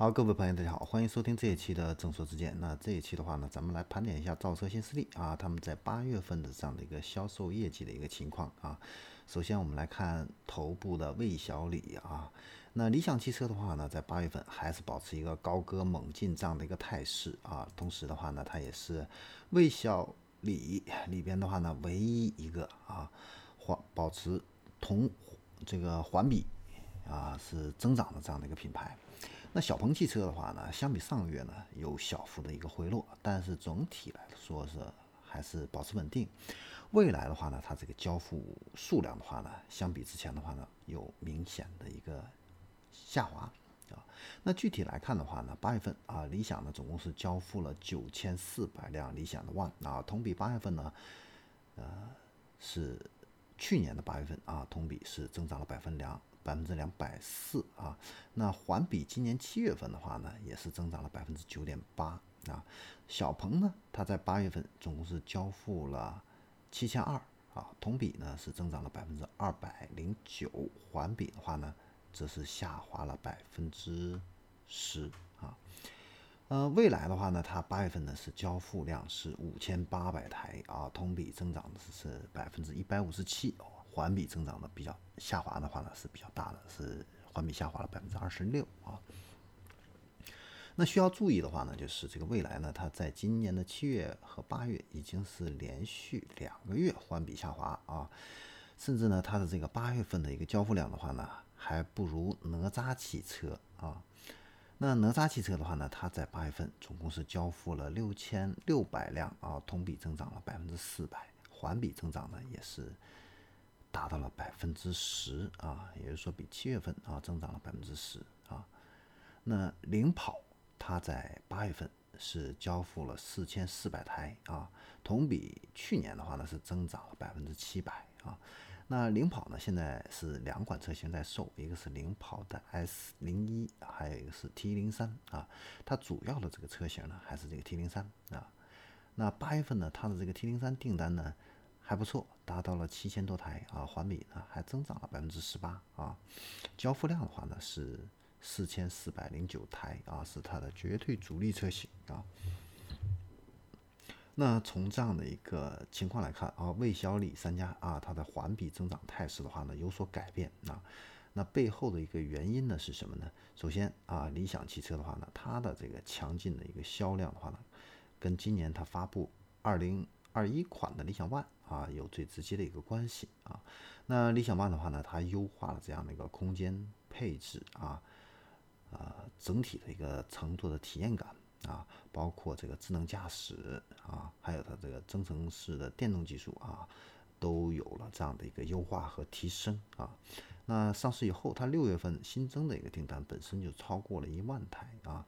好，各位朋友，大家好，欢迎收听这一期的正说之见。那这一期的话呢，咱们来盘点一下造车新势力啊，他们在八月份的这样的一个销售业绩的一个情况啊。首先我们来看头部的魏小李啊，那理想汽车的话呢，在八月份还是保持一个高歌猛进这样的一个态势啊。同时的话呢，它也是魏小李里边的话呢，唯一一个啊环保持同这个环比啊是增长的这样的一个品牌。那小鹏汽车的话呢，相比上个月呢有小幅的一个回落，但是总体来说是还是保持稳定。未来的话呢，它这个交付数量的话呢，相比之前的话呢，有明显的一个下滑啊。那具体来看的话呢，八月份啊，理想呢总共是交付了九千四百辆理想的 ONE 啊，同比八月份呢，呃是去年的八月份啊，同比是增长了百分两。百分之两百四啊，那环比今年七月份的话呢，也是增长了百分之九点八啊。小鹏呢，它在八月份总共是交付了七千二啊，同比呢是增长了百分之二百零九，环比的话呢，则是下滑了百分之十啊。呃，未来的话呢，它八月份呢是交付量是五千八百台啊，同比增长的是百分之一百五十七。环比增长的比较下滑的话呢是比较大的，是环比下滑了百分之二十六啊。那需要注意的话呢，就是这个未来呢，它在今年的七月和八月已经是连续两个月环比下滑啊，甚至呢，它的这个八月份的一个交付量的话呢，还不如哪吒汽车啊。那哪吒汽车的话呢，它在八月份总共是交付了六千六百辆啊，同比增长了百分之四百，环比增长呢也是。达到了百分之十啊，也就是说比七月份啊增长了百分之十啊。那领跑它在八月份是交付了四千四百台啊，同比去年的话呢是增长了百分之七百啊。那领跑呢现在是两款车型在售，一个是领跑的 S 零一，还有一个是 T 零三啊。它主要的这个车型呢还是这个 T 零三啊。那八月份呢它的这个 T 零三订单呢？还不错，达到了七千多台啊，环比呢还增长了百分之十八啊。交付量的话呢是四千四百零九台啊，是它的绝对主力车型啊。那从这样的一个情况来看啊，魏小李三家啊，它的环比增长态势的话呢有所改变啊。那背后的一个原因呢是什么呢？首先啊，理想汽车的话呢，它的这个强劲的一个销量的话呢，跟今年它发布二零二一款的理想 ONE。啊，有最直接的一个关系啊。那理想 ONE 的话呢，它优化了这样的一个空间配置啊，呃，整体的一个乘坐的体验感啊，包括这个智能驾驶啊，还有它这个增程式的电动技术啊，都有了这样的一个优化和提升啊。那上市以后，它六月份新增的一个订单本身就超过了一万台啊。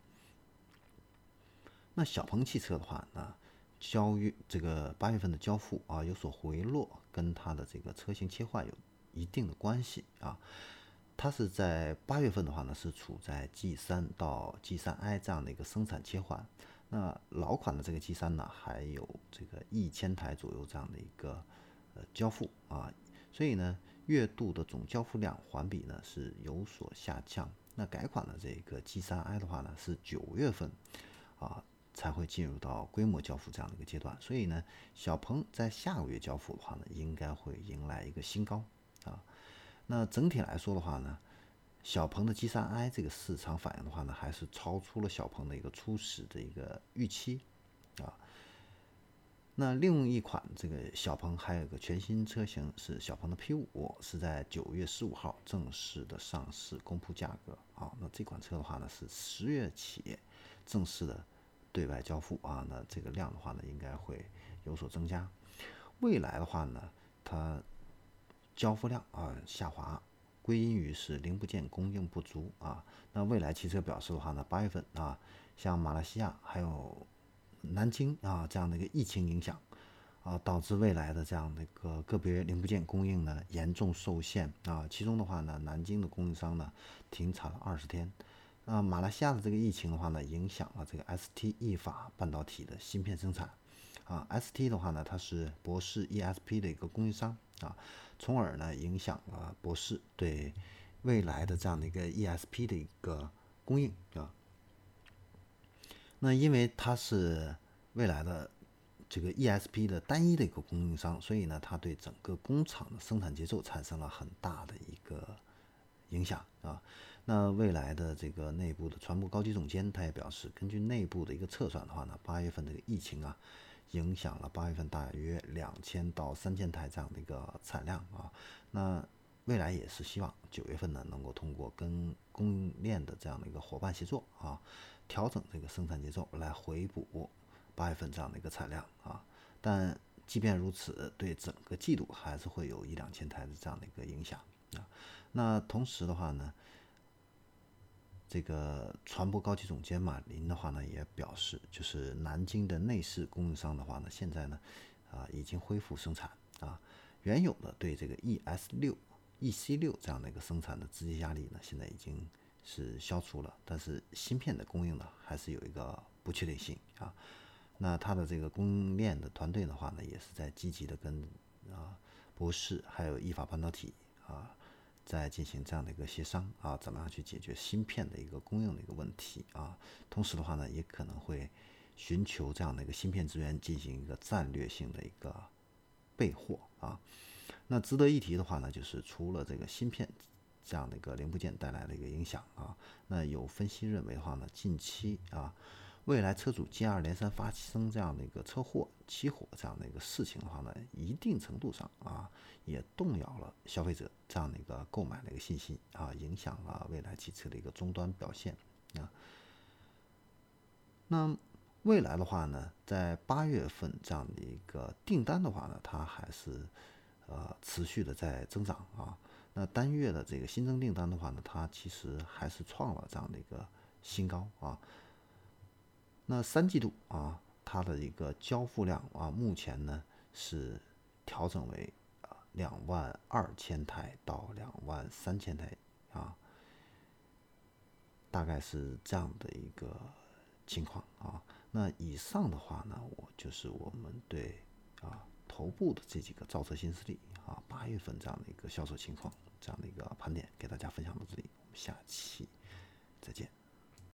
那小鹏汽车的话呢？交月这个八月份的交付啊有所回落，跟它的这个车型切换有一定的关系啊。它是在八月份的话呢，是处在 G 三到 G 三 i 这样的一个生产切换。那老款的这个 G 三呢，还有这个一千台左右这样的一个呃交付啊，所以呢，月度的总交付量环比呢是有所下降。那改款的这个 G 三 i 的话呢，是九月份啊。才会进入到规模交付这样的一个阶段，所以呢，小鹏在下个月交付的话呢，应该会迎来一个新高啊。那整体来说的话呢，小鹏的 G3i 这个市场反应的话呢，还是超出了小鹏的一个初始的一个预期啊。那另一款这个小鹏还有个全新车型是小鹏的 P5，是在九月十五号正式的上市公布价格啊。那这款车的话呢，是十月起正式的。对外交付啊，那这个量的话呢，应该会有所增加。未来的话呢，它交付量啊下滑，归因于是零部件供应不足啊。那未来汽车表示的话呢，八月份啊，像马来西亚还有南京啊这样的一个疫情影响啊，导致未来的这样的一个个别零部件供应呢严重受限啊。其中的话呢，南京的供应商呢停产了二十天。那马来西亚的这个疫情的话呢，影响了这个 S T E 法半导体的芯片生产，啊，ST 的话呢，它是博世 ESP 的一个供应商啊，从而呢影响了博世对未来的这样的一个 ESP 的一个供应啊。那因为它是未来的这个 ESP 的单一的一个供应商，所以呢，它对整个工厂的生产节奏产生了很大的一个影响啊。那未来的这个内部的传播高级总监他也表示，根据内部的一个测算的话呢，八月份这个疫情啊，影响了八月份大约两千到三千台这样的一个产量啊。那未来也是希望九月份呢，能够通过跟供应链的这样的一个伙伴协作啊，调整这个生产节奏来回补八月份这样的一个产量啊。但即便如此，对整个季度还是会有一两千台的这样的一个影响啊。那同时的话呢，这个传播高级总监马林的话呢，也表示，就是南京的内饰供应商的话呢，现在呢，啊，已经恢复生产啊，原有的对这个 ES 六、EC 六这样的一个生产的直接压力呢，现在已经是消除了，但是芯片的供应呢，还是有一个不确定性啊。那它的这个供应链的团队的话呢，也是在积极的跟啊博士还有意法半导体啊。在进行这样的一个协商啊，怎么样去解决芯片的一个供应的一个问题啊？同时的话呢，也可能会寻求这样的一个芯片资源进行一个战略性的一个备货啊。那值得一提的话呢，就是除了这个芯片这样的一个零部件带来的一个影响啊，那有分析认为的话呢，近期啊。未来车主接二连三发生这样的一个车祸、起火这样的一个事情的话呢，一定程度上啊，也动摇了消费者这样的一个购买的一个信心啊，影响了未来汽车的一个终端表现啊。那未来的话呢，在八月份这样的一个订单的话呢，它还是呃持续的在增长啊。那单月的这个新增订单的话呢，它其实还是创了这样的一个新高啊。那三季度啊，它的一个交付量啊，目前呢是调整为啊两万二千台到两万三千台啊，大概是这样的一个情况啊。那以上的话呢，我就是我们对啊头部的这几个造车新势力啊八月份这样的一个销售情况，这样的一个盘点，给大家分享到这里，我们下期再见。